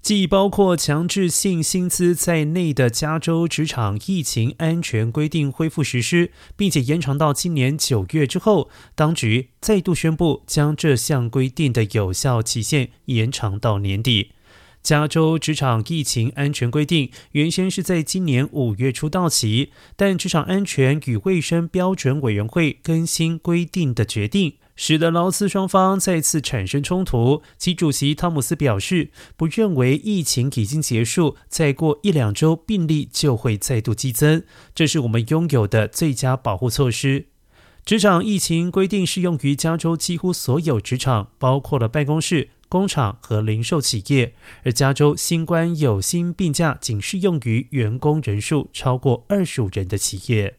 继包括强制性薪资在内的加州职场疫情安全规定恢复实施，并且延长到今年九月之后，当局再度宣布将这项规定的有效期限延长到年底。加州职场疫情安全规定原先是在今年五月初到期，但职场安全与卫生标准委员会更新规定的决定。使得劳资双方再次产生冲突。其主席汤姆斯表示，不认为疫情已经结束，再过一两周病例就会再度激增。这是我们拥有的最佳保护措施。职场疫情规定适用于加州几乎所有职场，包括了办公室、工厂和零售企业。而加州新冠有薪病假仅适用于员工人数超过二十五人的企业。